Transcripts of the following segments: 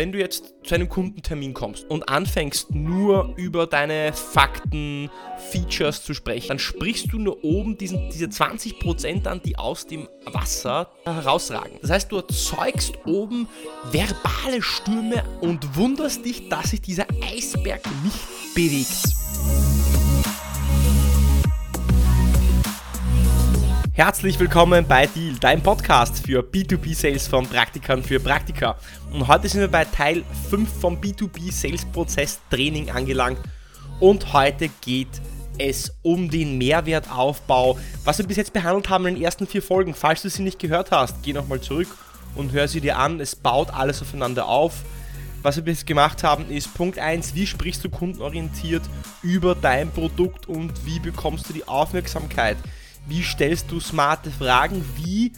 wenn du jetzt zu einem Kundentermin kommst und anfängst nur über deine Fakten, Features zu sprechen, dann sprichst du nur oben diesen, diese 20% an, die aus dem Wasser herausragen. Das heißt, du erzeugst oben verbale Stürme und wunderst dich, dass sich dieser Eisberg nicht bewegt. Herzlich willkommen bei Deal, dein Podcast für B2B-Sales von Praktikern für Praktika. Und heute sind wir bei Teil 5 vom B2B-Sales-Prozess-Training angelangt. Und heute geht es um den Mehrwertaufbau, was wir bis jetzt behandelt haben in den ersten vier Folgen. Falls du sie nicht gehört hast, geh nochmal zurück und hör sie dir an. Es baut alles aufeinander auf. Was wir bis jetzt gemacht haben, ist Punkt 1, wie sprichst du kundenorientiert über dein Produkt und wie bekommst du die Aufmerksamkeit? Wie stellst du smarte Fragen? Wie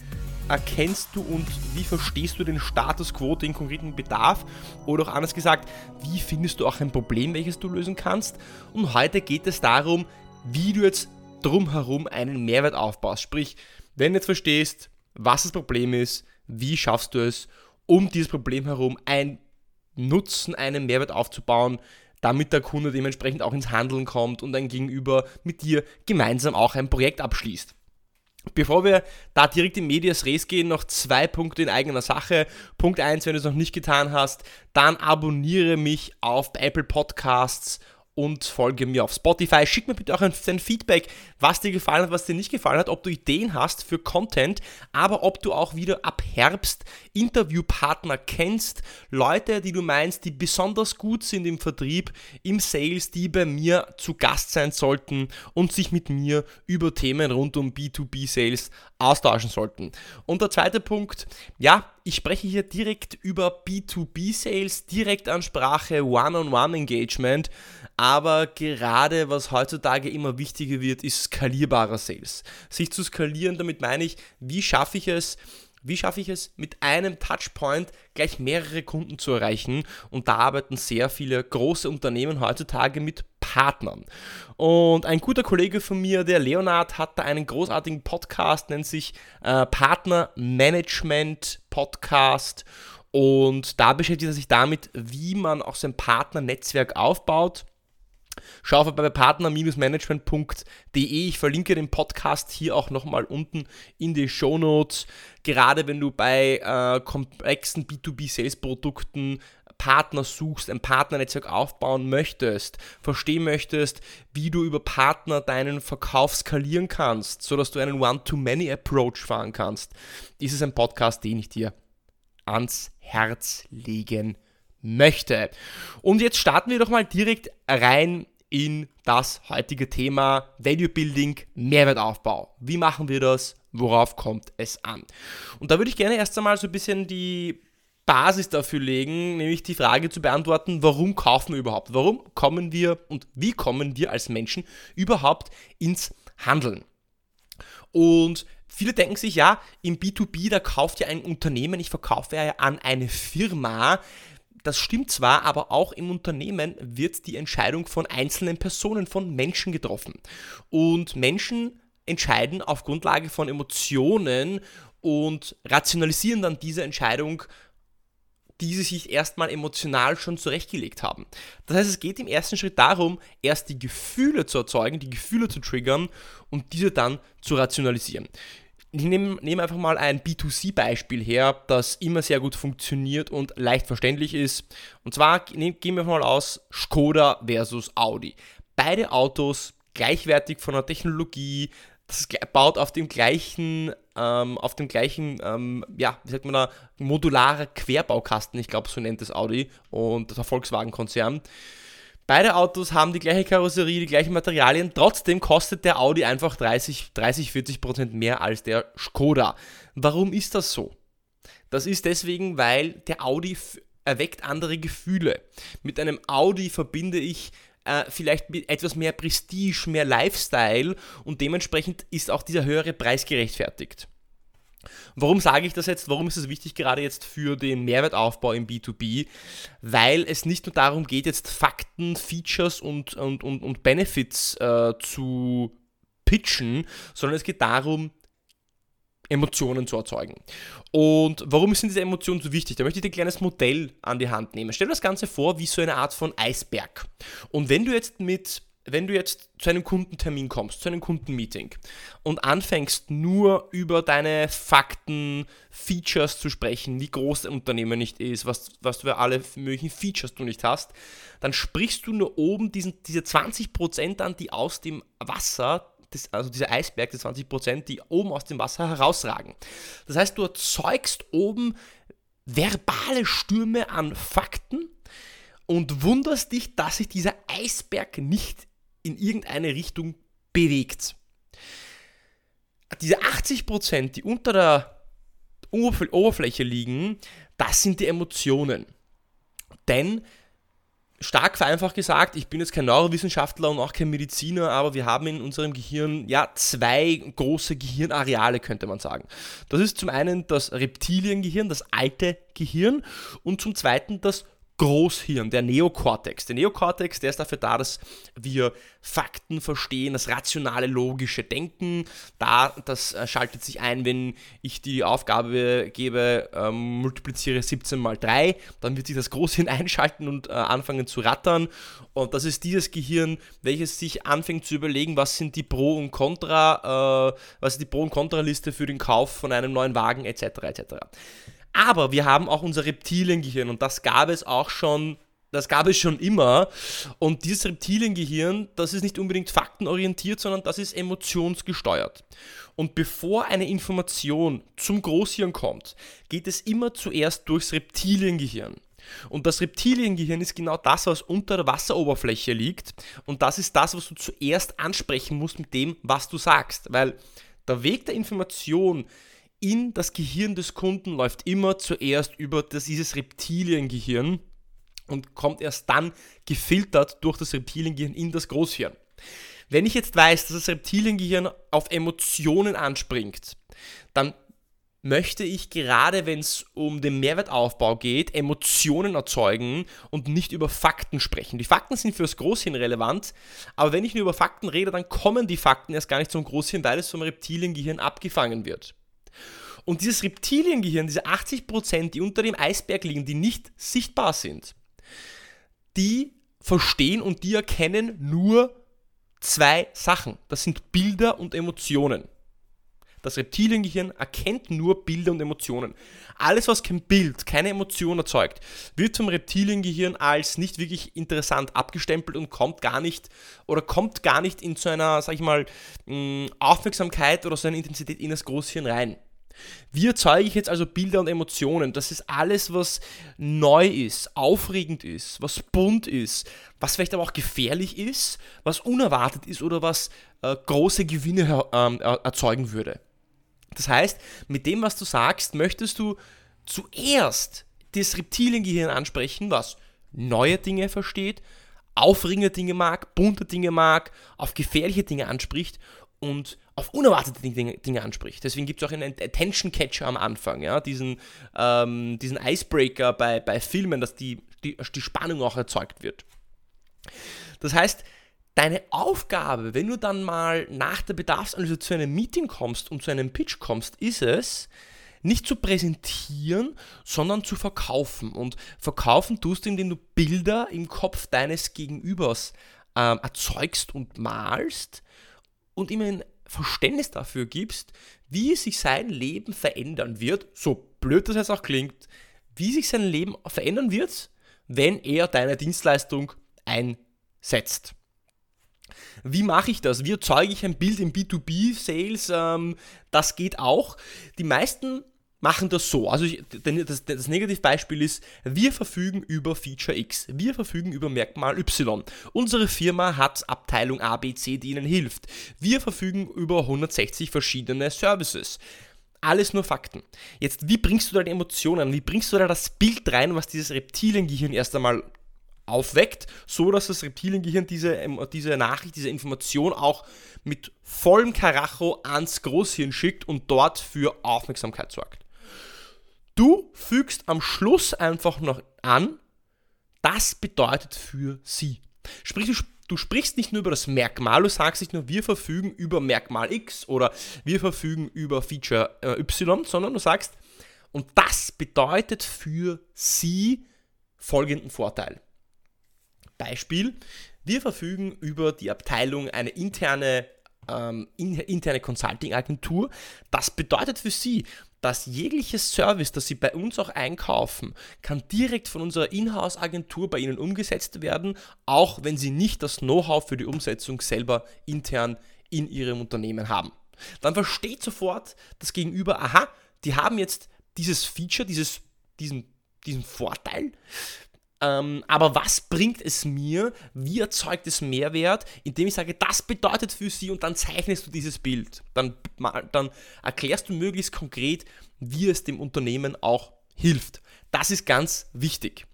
erkennst du und wie verstehst du den Status quo, den konkreten Bedarf? Oder auch anders gesagt, wie findest du auch ein Problem, welches du lösen kannst? Und heute geht es darum, wie du jetzt drumherum einen Mehrwert aufbaust. Sprich, wenn du jetzt verstehst, was das Problem ist, wie schaffst du es, um dieses Problem herum ein Nutzen, einen Mehrwert aufzubauen, damit der Kunde dementsprechend auch ins Handeln kommt und ein Gegenüber mit dir gemeinsam auch ein Projekt abschließt. Bevor wir da direkt in Medias Res gehen, noch zwei Punkte in eigener Sache. Punkt 1, wenn du es noch nicht getan hast, dann abonniere mich auf Apple Podcasts und folge mir auf Spotify. Schick mir bitte auch ein, Feedback, was dir gefallen hat, was dir nicht gefallen hat, ob du Ideen hast für Content, aber ob du auch wieder ab Herbst Interviewpartner kennst, Leute, die du meinst, die besonders gut sind im Vertrieb, im Sales, die bei mir zu Gast sein sollten und sich mit mir über Themen rund um B2B Sales austauschen sollten. Und der zweite Punkt, ja, ich spreche hier direkt über B2B-Sales, Direktansprache, One-on-One-Engagement, aber gerade was heutzutage immer wichtiger wird, ist skalierbarer Sales. Sich zu skalieren, damit meine ich, wie schaffe ich es, wie schaffe ich es, mit einem Touchpoint gleich mehrere Kunden zu erreichen? Und da arbeiten sehr viele große Unternehmen heutzutage mit Partnern. Und ein guter Kollege von mir, der Leonard, hat da einen großartigen Podcast, nennt sich äh, Partner Management Podcast. Und da beschäftigt er sich damit, wie man auch sein Partnernetzwerk aufbaut. Schau bei partner-management.de. Ich verlinke den Podcast hier auch nochmal unten in die Show Notes. Gerade wenn du bei äh, komplexen B2B-Sales-Produkten Partner suchst, ein Partnernetzwerk aufbauen möchtest, verstehen möchtest, wie du über Partner deinen Verkauf skalieren kannst, sodass du einen One-to-Many-Approach fahren kannst, ist es ein Podcast, den ich dir ans Herz legen möchte. Und jetzt starten wir doch mal direkt rein in das heutige Thema Value Building, Mehrwertaufbau. Wie machen wir das? Worauf kommt es an? Und da würde ich gerne erst einmal so ein bisschen die Basis dafür legen, nämlich die Frage zu beantworten, warum kaufen wir überhaupt? Warum kommen wir und wie kommen wir als Menschen überhaupt ins Handeln? Und viele denken sich, ja, im B2B, da kauft ja ein Unternehmen, ich verkaufe ja an eine Firma. Das stimmt zwar, aber auch im Unternehmen wird die Entscheidung von einzelnen Personen, von Menschen getroffen. Und Menschen entscheiden auf Grundlage von Emotionen und rationalisieren dann diese Entscheidung die sie sich erstmal emotional schon zurechtgelegt haben. Das heißt, es geht im ersten Schritt darum, erst die Gefühle zu erzeugen, die Gefühle zu triggern und diese dann zu rationalisieren. Ich nehme, nehme einfach mal ein B2C-Beispiel her, das immer sehr gut funktioniert und leicht verständlich ist. Und zwar gehen wir mal aus Skoda versus Audi. Beide Autos gleichwertig von der Technologie, das baut auf dem gleichen, ähm, auf dem gleichen, ähm, ja, wie sagt man da, modularer Querbaukasten, ich glaube, so nennt es Audi und der Volkswagen-Konzern. Beide Autos haben die gleiche Karosserie, die gleichen Materialien, trotzdem kostet der Audi einfach 30, 30 40 Prozent mehr als der Skoda. Warum ist das so? Das ist deswegen, weil der Audi erweckt andere Gefühle. Mit einem Audi verbinde ich äh, vielleicht mit etwas mehr Prestige, mehr Lifestyle und dementsprechend ist auch dieser höhere Preis gerechtfertigt. Warum sage ich das jetzt? Warum ist es wichtig gerade jetzt für den Mehrwertaufbau im B2B? Weil es nicht nur darum geht, jetzt Fakten, Features und, und, und, und Benefits äh, zu pitchen, sondern es geht darum, Emotionen zu erzeugen. Und warum sind diese Emotionen so wichtig? Da möchte ich dir ein kleines Modell an die Hand nehmen. Stell dir das Ganze vor wie so eine Art von Eisberg. Und wenn du jetzt mit wenn du jetzt zu einem Kundentermin kommst, zu einem Kundenmeeting und anfängst nur über deine Fakten, Features zu sprechen, wie groß dein Unternehmen nicht ist, was, was du für alle möglichen Features du nicht hast, dann sprichst du nur oben diesen, diese 20% an, die aus dem Wasser, das, also dieser Eisberg, die 20%, die oben aus dem Wasser herausragen. Das heißt, du erzeugst oben verbale Stürme an Fakten und wunderst dich, dass sich dieser Eisberg nicht in irgendeine Richtung bewegt. Diese 80%, die unter der Oberfläche liegen, das sind die Emotionen. Denn, stark vereinfacht gesagt, ich bin jetzt kein Neurowissenschaftler und auch kein Mediziner, aber wir haben in unserem Gehirn ja zwei große Gehirnareale, könnte man sagen. Das ist zum einen das Reptiliengehirn, das alte Gehirn, und zum zweiten das Großhirn, der Neokortex. Der Neokortex, der ist dafür da, dass wir Fakten verstehen, das rationale, logische Denken. Da, das äh, schaltet sich ein, wenn ich die Aufgabe gebe, ähm, multipliziere 17 mal 3, dann wird sich das Großhirn einschalten und äh, anfangen zu rattern. Und das ist dieses Gehirn, welches sich anfängt zu überlegen, was sind die Pro- und Contra, äh, was ist die Pro- und Contra-Liste für den Kauf von einem neuen Wagen, etc. etc. Aber wir haben auch unser Reptiliengehirn und das gab es auch schon, das gab es schon immer. Und dieses Reptiliengehirn, das ist nicht unbedingt faktenorientiert, sondern das ist emotionsgesteuert. Und bevor eine Information zum Großhirn kommt, geht es immer zuerst durchs Reptiliengehirn. Und das Reptiliengehirn ist genau das, was unter der Wasseroberfläche liegt. Und das ist das, was du zuerst ansprechen musst mit dem, was du sagst. Weil der Weg der Information in das Gehirn des Kunden läuft immer zuerst über das, dieses Reptiliengehirn und kommt erst dann gefiltert durch das Reptiliengehirn in das Großhirn. Wenn ich jetzt weiß, dass das Reptiliengehirn auf Emotionen anspringt, dann möchte ich gerade, wenn es um den Mehrwertaufbau geht, Emotionen erzeugen und nicht über Fakten sprechen. Die Fakten sind für das Großhirn relevant, aber wenn ich nur über Fakten rede, dann kommen die Fakten erst gar nicht zum Großhirn, weil es vom Reptiliengehirn abgefangen wird. Und dieses Reptiliengehirn, diese 80%, die unter dem Eisberg liegen, die nicht sichtbar sind, die verstehen und die erkennen nur zwei Sachen. Das sind Bilder und Emotionen. Das Reptiliengehirn erkennt nur Bilder und Emotionen. Alles, was kein Bild, keine Emotion erzeugt, wird vom Reptiliengehirn als nicht wirklich interessant abgestempelt und kommt gar nicht oder kommt gar nicht in so einer, sag ich mal, mm, Aufmerksamkeit oder so eine Intensität in das Großhirn rein. Wie erzeuge ich jetzt also Bilder und Emotionen? Das ist alles, was neu ist, aufregend ist, was bunt ist, was vielleicht aber auch gefährlich ist, was unerwartet ist oder was äh, große Gewinne äh, erzeugen würde. Das heißt, mit dem, was du sagst, möchtest du zuerst das Reptiliengehirn ansprechen, was neue Dinge versteht, aufregende Dinge mag, bunte Dinge mag, auf gefährliche Dinge anspricht und auf unerwartete Dinge, Dinge anspricht. Deswegen gibt es auch einen Attention Catcher am Anfang, ja, diesen, ähm, diesen Icebreaker bei, bei Filmen, dass die, die, die Spannung auch erzeugt wird. Das heißt, deine Aufgabe, wenn du dann mal nach der Bedarfsanalyse zu einem Meeting kommst und zu einem Pitch kommst, ist es, nicht zu präsentieren, sondern zu verkaufen. Und verkaufen tust du, indem du Bilder im Kopf deines Gegenübers ähm, erzeugst und malst und ihm ein Verständnis dafür gibst, wie sich sein Leben verändern wird, so blöd das jetzt auch klingt, wie sich sein Leben verändern wird, wenn er deine Dienstleistung einsetzt. Wie mache ich das? Wie erzeuge ich ein Bild im B2B-Sales? Ähm, das geht auch. Die meisten machen das so. Also ich, das, das Negativbeispiel ist, wir verfügen über Feature X, wir verfügen über Merkmal Y. Unsere Firma hat Abteilung A, B, C, die ihnen hilft. Wir verfügen über 160 verschiedene Services. Alles nur Fakten. Jetzt, wie bringst du da die Emotionen, wie bringst du da das Bild rein, was dieses Reptiliengehirn erst einmal aufweckt, so dass das Reptiliengehirn diese, diese Nachricht, diese Information auch mit vollem Karacho ans Großhirn schickt und dort für Aufmerksamkeit sorgt. Du fügst am Schluss einfach noch an, das bedeutet für sie. Sprich, du, du sprichst nicht nur über das Merkmal, du sagst nicht nur, wir verfügen über Merkmal X oder wir verfügen über Feature äh, Y, sondern du sagst, und das bedeutet für sie folgenden Vorteil. Beispiel, wir verfügen über die Abteilung eine interne, ähm, interne Consulting-Agentur. Das bedeutet für Sie, dass jegliches Service, das Sie bei uns auch einkaufen, kann direkt von unserer Inhouse-Agentur bei Ihnen umgesetzt werden, auch wenn Sie nicht das Know-how für die Umsetzung selber intern in Ihrem Unternehmen haben. Dann versteht sofort das Gegenüber, aha, die haben jetzt dieses Feature, dieses, diesen, diesen Vorteil, ähm, aber was bringt es mir? Wie erzeugt es Mehrwert? Indem ich sage, das bedeutet für Sie und dann zeichnest du dieses Bild. Dann, dann erklärst du möglichst konkret, wie es dem Unternehmen auch hilft. Das ist ganz wichtig.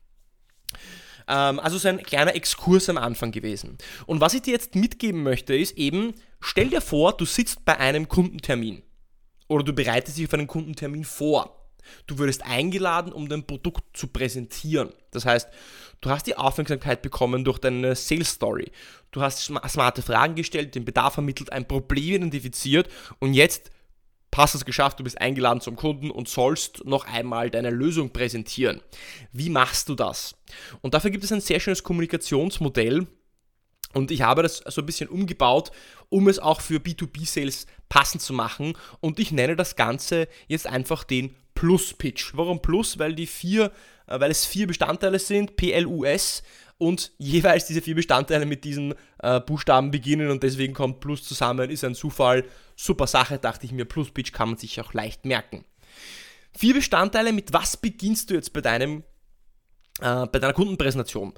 Ähm, also so ein kleiner Exkurs am Anfang gewesen. Und was ich dir jetzt mitgeben möchte, ist eben, stell dir vor, du sitzt bei einem Kundentermin oder du bereitest dich auf einen Kundentermin vor. Du würdest eingeladen, um dein Produkt zu präsentieren. Das heißt, du hast die Aufmerksamkeit bekommen durch deine Sales Story. Du hast smarte Fragen gestellt, den Bedarf ermittelt, ein Problem identifiziert und jetzt hast du es geschafft, du bist eingeladen zum Kunden und sollst noch einmal deine Lösung präsentieren. Wie machst du das? Und dafür gibt es ein sehr schönes Kommunikationsmodell, und ich habe das so ein bisschen umgebaut, um es auch für B2B-Sales passend zu machen. Und ich nenne das Ganze jetzt einfach den Plus-Pitch. Warum Plus? Weil die vier, äh, weil es vier Bestandteile sind, PLUS und jeweils diese vier Bestandteile mit diesen äh, Buchstaben beginnen und deswegen kommt Plus zusammen, ist ein Zufall. Super Sache, dachte ich mir. Plus-Pitch kann man sich auch leicht merken. Vier Bestandteile, mit was beginnst du jetzt bei deinem äh, bei deiner Kundenpräsentation?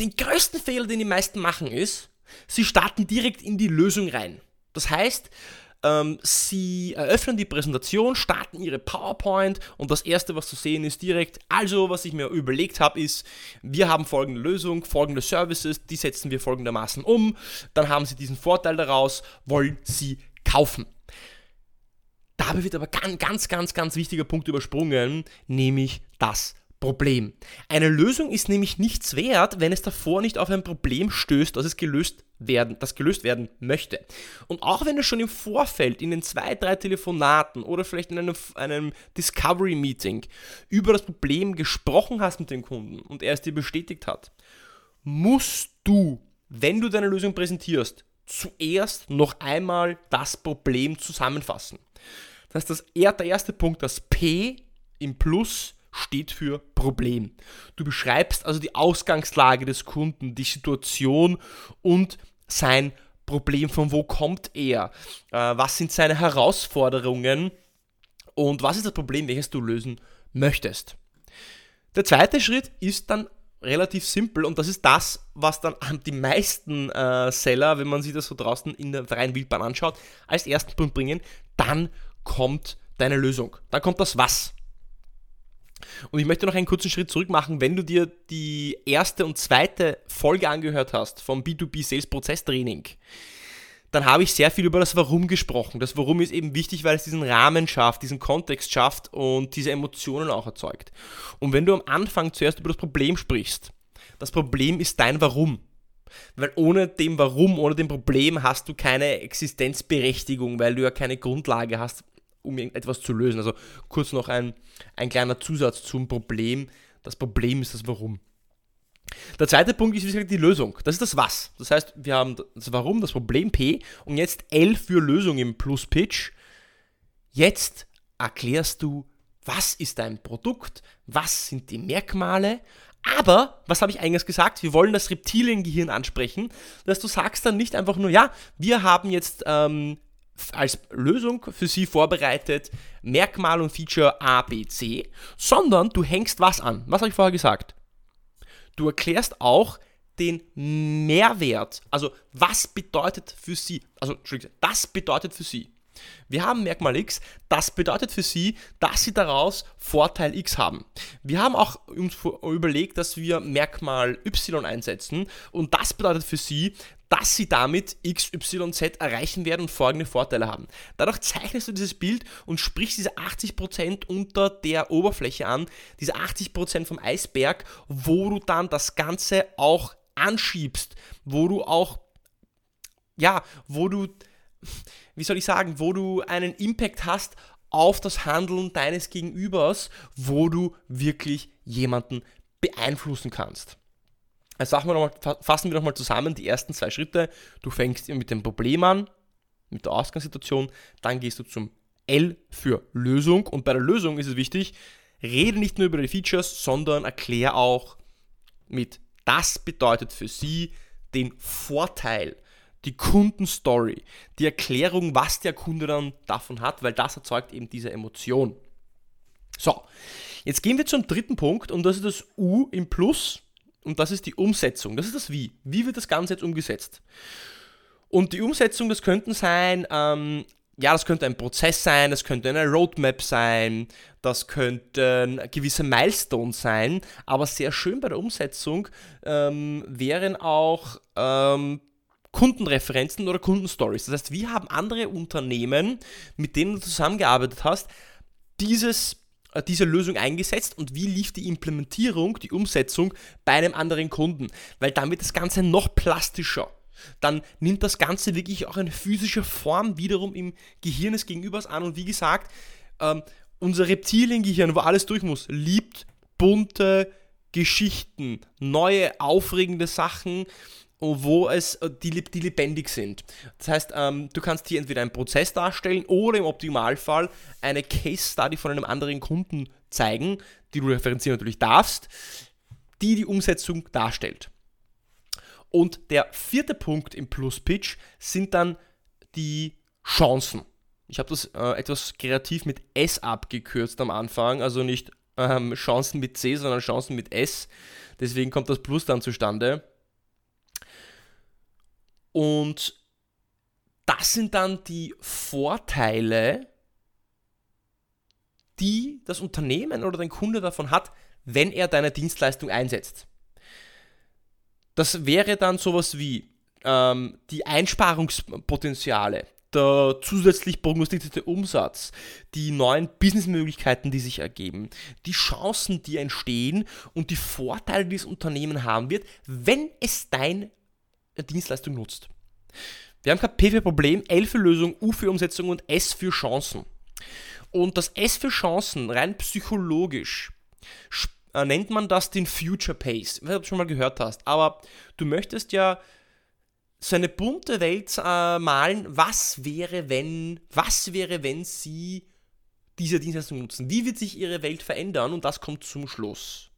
Den größten Fehler, den die meisten machen, ist, sie starten direkt in die Lösung rein. Das heißt, ähm, sie eröffnen die Präsentation, starten ihre PowerPoint und das erste, was zu sehen ist, direkt, also was ich mir überlegt habe, ist, wir haben folgende Lösung, folgende Services, die setzen wir folgendermaßen um, dann haben sie diesen Vorteil daraus, wollen sie kaufen. Dabei wird aber ganz, ganz, ganz, ganz wichtiger Punkt übersprungen, nämlich das Problem. Eine Lösung ist nämlich nichts wert, wenn es davor nicht auf ein Problem stößt, das es gelöst werden, das gelöst werden möchte. Und auch wenn du schon im Vorfeld in den zwei, drei Telefonaten oder vielleicht in einem, einem Discovery-Meeting über das Problem gesprochen hast mit dem Kunden und er es dir bestätigt hat, musst du, wenn du deine Lösung präsentierst, zuerst noch einmal das Problem zusammenfassen. Das ist das, der erste Punkt, das P im Plus steht für Problem. Du beschreibst also die Ausgangslage des Kunden, die Situation und sein Problem, von wo kommt er, äh, was sind seine Herausforderungen und was ist das Problem, welches du lösen möchtest. Der zweite Schritt ist dann relativ simpel und das ist das, was dann die meisten äh, Seller, wenn man sich das so draußen in der freien Wildbahn anschaut, als ersten Punkt bringen. Dann kommt deine Lösung. Dann kommt das Was. Und ich möchte noch einen kurzen Schritt zurück machen. Wenn du dir die erste und zweite Folge angehört hast vom B2B Sales Prozesstraining, dann habe ich sehr viel über das Warum gesprochen. Das Warum ist eben wichtig, weil es diesen Rahmen schafft, diesen Kontext schafft und diese Emotionen auch erzeugt. Und wenn du am Anfang zuerst über das Problem sprichst, das Problem ist dein Warum. Weil ohne dem Warum, ohne dem Problem hast du keine Existenzberechtigung, weil du ja keine Grundlage hast, um etwas zu lösen. Also kurz noch ein, ein kleiner Zusatz zum Problem. Das Problem ist das Warum. Der zweite Punkt ist, wie gesagt, die Lösung. Das ist das Was. Das heißt, wir haben das Warum, das Problem P und jetzt L für Lösung im Plus-Pitch. Jetzt erklärst du, was ist dein Produkt, was sind die Merkmale, aber, was habe ich eingangs gesagt? Wir wollen das Reptiliengehirn ansprechen, dass du sagst dann nicht einfach nur, ja, wir haben jetzt ähm, als Lösung für sie vorbereitet Merkmal und Feature A, B, C, sondern du hängst was an. Was habe ich vorher gesagt? Du erklärst auch den Mehrwert, also was bedeutet für sie, also das bedeutet für sie. Wir haben Merkmal X, das bedeutet für Sie, dass Sie daraus Vorteil X haben. Wir haben auch überlegt, dass wir Merkmal Y einsetzen und das bedeutet für Sie, dass Sie damit XYZ erreichen werden und folgende Vorteile haben. Dadurch zeichnest du dieses Bild und sprichst diese 80% unter der Oberfläche an, diese 80% vom Eisberg, wo du dann das Ganze auch anschiebst, wo du auch, ja, wo du, wie soll ich sagen, wo du einen Impact hast auf das Handeln deines Gegenübers, wo du wirklich jemanden beeinflussen kannst. Also wir noch mal, fassen wir nochmal zusammen die ersten zwei Schritte. Du fängst mit dem Problem an, mit der Ausgangssituation, dann gehst du zum L für Lösung und bei der Lösung ist es wichtig, rede nicht nur über die Features, sondern erkläre auch mit, das bedeutet für sie den Vorteil, die Kundenstory, die Erklärung, was der Kunde dann davon hat, weil das erzeugt eben diese Emotion. So, jetzt gehen wir zum dritten Punkt und das ist das U im Plus und das ist die Umsetzung. Das ist das Wie. Wie wird das Ganze jetzt umgesetzt? Und die Umsetzung, das könnten sein, ähm, ja, das könnte ein Prozess sein, das könnte eine Roadmap sein, das könnten gewisse Milestones sein, aber sehr schön bei der Umsetzung ähm, wären auch ähm, Kundenreferenzen oder Kundenstories. Das heißt, wie haben andere Unternehmen, mit denen du zusammengearbeitet hast, dieses diese Lösung eingesetzt und wie lief die Implementierung, die Umsetzung bei einem anderen Kunden. Weil dann wird das Ganze noch plastischer. Dann nimmt das Ganze wirklich auch eine physische Form wiederum im Gehirn des Gegenübers an. Und wie gesagt, ähm, unser Reptiliengehirn, wo alles durch muss, liebt bunte Geschichten, neue, aufregende Sachen wo es, äh, die, die lebendig sind. Das heißt, ähm, du kannst hier entweder einen Prozess darstellen oder im Optimalfall eine Case Study von einem anderen Kunden zeigen, die du referenzieren natürlich darfst, die die Umsetzung darstellt. Und der vierte Punkt im Plus Pitch sind dann die Chancen. Ich habe das äh, etwas kreativ mit S abgekürzt am Anfang, also nicht ähm, Chancen mit C, sondern Chancen mit S. Deswegen kommt das Plus dann zustande. Und das sind dann die Vorteile, die das Unternehmen oder dein Kunde davon hat, wenn er deine Dienstleistung einsetzt. Das wäre dann sowas wie ähm, die Einsparungspotenziale, der zusätzlich prognostizierte Umsatz, die neuen Businessmöglichkeiten, die sich ergeben, die Chancen, die entstehen und die Vorteile, die das Unternehmen haben wird, wenn es dein Dienstleistung nutzt. Wir haben kein P für Problem, L für Lösung, U für Umsetzung und S für Chancen. Und das S für Chancen, rein psychologisch, äh, nennt man das den Future Pace. Ich weiß nicht, ob du schon mal gehört hast, aber du möchtest ja so eine bunte Welt äh, malen. Was wäre, wenn, was wäre, wenn sie diese Dienstleistung nutzen? Wie wird sich ihre Welt verändern? Und das kommt zum Schluss.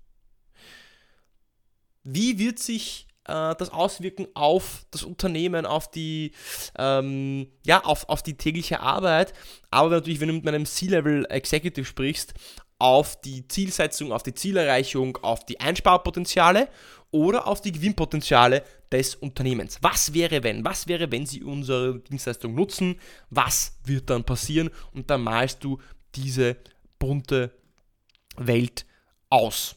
Wie wird sich äh, das auswirken auf das Unternehmen, auf die, ähm, ja, auf, auf die tägliche Arbeit, aber natürlich, wenn du mit meinem C-Level Executive sprichst, auf die Zielsetzung, auf die Zielerreichung, auf die Einsparpotenziale oder auf die Gewinnpotenziale des Unternehmens. Was wäre, wenn? Was wäre, wenn Sie unsere Dienstleistung nutzen? Was wird dann passieren? Und dann malst du diese bunte Welt aus.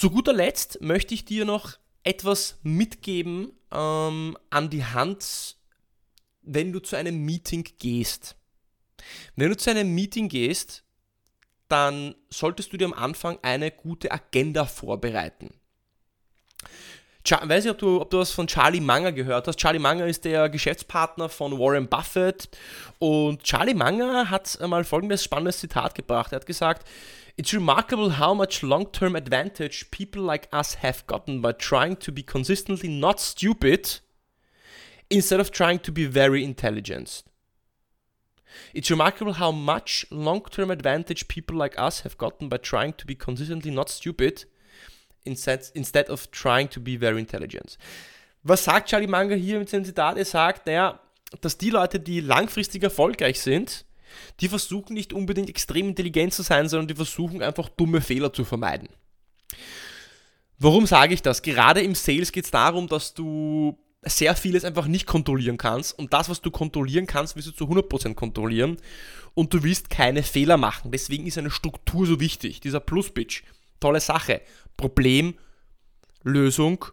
Zu guter Letzt möchte ich dir noch etwas mitgeben ähm, an die Hand, wenn du zu einem Meeting gehst. Wenn du zu einem Meeting gehst, dann solltest du dir am Anfang eine gute Agenda vorbereiten. Ich weiß nicht, ob du, ob du was von Charlie Munger gehört hast. Charlie Munger ist der Geschäftspartner von Warren Buffett und Charlie Munger hat einmal folgendes spannendes Zitat gebracht. Er hat gesagt, It's remarkable how much long term advantage people like us have gotten by trying to be consistently not stupid instead of trying to be very intelligent. It's remarkable how much long term advantage people like us have gotten by trying to be consistently not stupid instead, instead of trying to be very intelligent. Was sagt Charlie Munger hier mit seinem Zitat? Er sagt, naja, dass die Leute, die langfristig erfolgreich sind, die versuchen nicht unbedingt extrem intelligent zu sein, sondern die versuchen einfach dumme Fehler zu vermeiden. Warum sage ich das? Gerade im Sales geht es darum, dass du sehr vieles einfach nicht kontrollieren kannst und das, was du kontrollieren kannst, willst du zu 100% kontrollieren und du willst keine Fehler machen. Deswegen ist eine Struktur so wichtig. Dieser Plus-Pitch, tolle Sache. Problem, Lösung,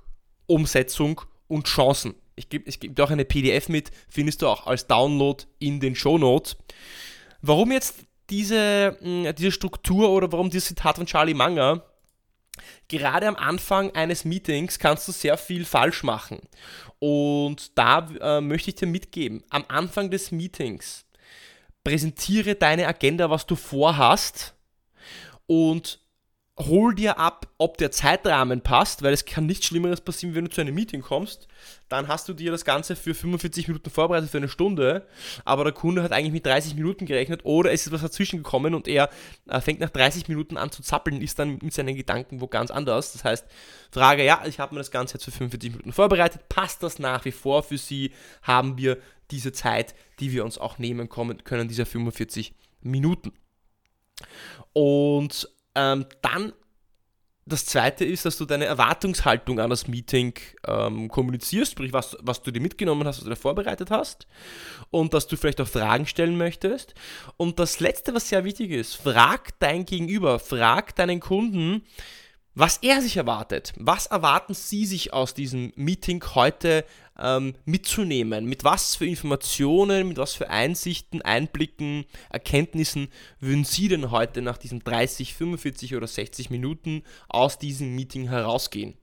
Umsetzung und Chancen. Ich gebe ich geb dir auch eine PDF mit, findest du auch als Download in den Show Notes. Warum jetzt diese, hm, diese Struktur oder warum dieses Zitat von Charlie Munger? gerade am Anfang eines Meetings kannst du sehr viel falsch machen. Und da äh, möchte ich dir mitgeben, am Anfang des Meetings präsentiere deine Agenda, was du vorhast und hol dir ab, ob der Zeitrahmen passt, weil es kann nichts Schlimmeres passieren, wenn du zu einem Meeting kommst. Dann hast du dir das Ganze für 45 Minuten vorbereitet für eine Stunde, aber der Kunde hat eigentlich mit 30 Minuten gerechnet oder es ist was dazwischen gekommen und er äh, fängt nach 30 Minuten an zu zappeln, ist dann mit seinen Gedanken wo ganz anders. Das heißt, Frage, ja, ich habe mir das Ganze jetzt für 45 Minuten vorbereitet, passt das nach wie vor für Sie? Haben wir diese Zeit, die wir uns auch nehmen können, diese 45 Minuten? Und ähm, dann das zweite ist, dass du deine Erwartungshaltung an das Meeting ähm, kommunizierst, sprich, was, was du dir mitgenommen hast, was du dir vorbereitet hast und dass du vielleicht auch Fragen stellen möchtest. Und das letzte, was sehr wichtig ist, frag dein Gegenüber, frag deinen Kunden, was er sich erwartet. Was erwarten Sie sich aus diesem Meeting heute ähm, mitzunehmen? Mit was für Informationen, mit was für Einsichten, Einblicken, Erkenntnissen würden Sie denn heute nach diesen 30, 45 oder 60 Minuten aus diesem Meeting herausgehen?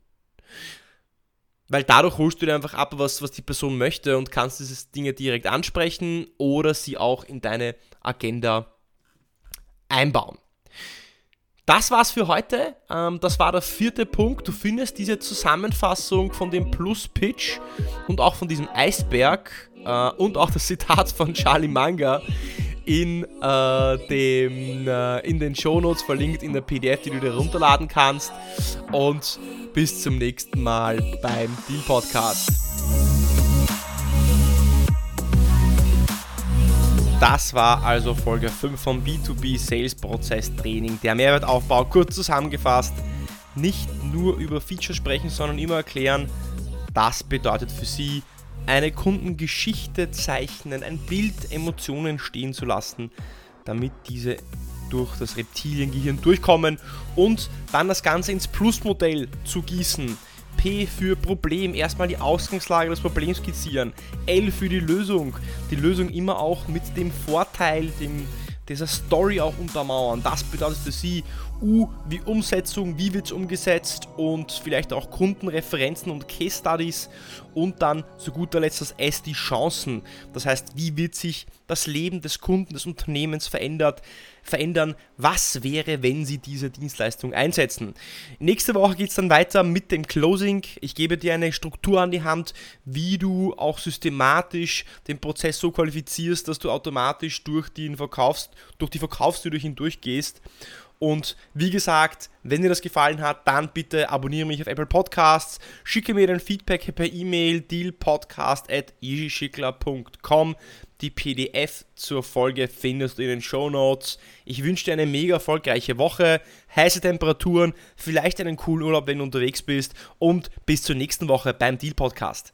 Weil dadurch holst du dir einfach ab, was, was die Person möchte und kannst diese Dinge direkt ansprechen oder sie auch in deine Agenda einbauen. Das war's für heute. Ähm, das war der vierte Punkt. Du findest diese Zusammenfassung von dem Plus-Pitch und auch von diesem Eisberg äh, und auch das Zitat von Charlie Manga in, äh, dem, äh, in den Shownotes verlinkt in der PDF, die du dir runterladen kannst. Und bis zum nächsten Mal beim Deal Podcast. Das war also Folge 5 vom B2B Sales Prozess Training. Der Mehrwertaufbau, kurz zusammengefasst, nicht nur über Features sprechen, sondern immer erklären, das bedeutet für Sie, eine Kundengeschichte zeichnen, ein Bild, Emotionen stehen zu lassen, damit diese durch das Reptiliengehirn durchkommen und dann das Ganze ins Plusmodell zu gießen. P für Problem, erstmal die Ausgangslage des Problems skizzieren. L für die Lösung, die Lösung immer auch mit dem Vorteil, dem, dieser Story auch untermauern. Das bedeutet für Sie U wie Umsetzung, wie wird es umgesetzt und vielleicht auch Kundenreferenzen und Case Studies und dann zu guter Letzt das S die Chancen. Das heißt, wie wird sich das Leben des Kunden, des Unternehmens verändert, verändern? Was wäre, wenn Sie diese Dienstleistung einsetzen? Nächste Woche geht es dann weiter mit dem Closing. Ich gebe dir eine Struktur an die Hand, wie du auch systematisch den Prozess so qualifizierst, dass du automatisch durch, den Verkaufs-, durch die Verkaufstür hindurchgehst und wie gesagt, wenn dir das gefallen hat, dann bitte abonniere mich auf Apple Podcasts, schicke mir dein Feedback per E-Mail dealpodcast.igischickler.com. Die PDF zur Folge findest du in den Show Notes. Ich wünsche dir eine mega erfolgreiche Woche, heiße Temperaturen, vielleicht einen coolen Urlaub, wenn du unterwegs bist und bis zur nächsten Woche beim Deal Podcast.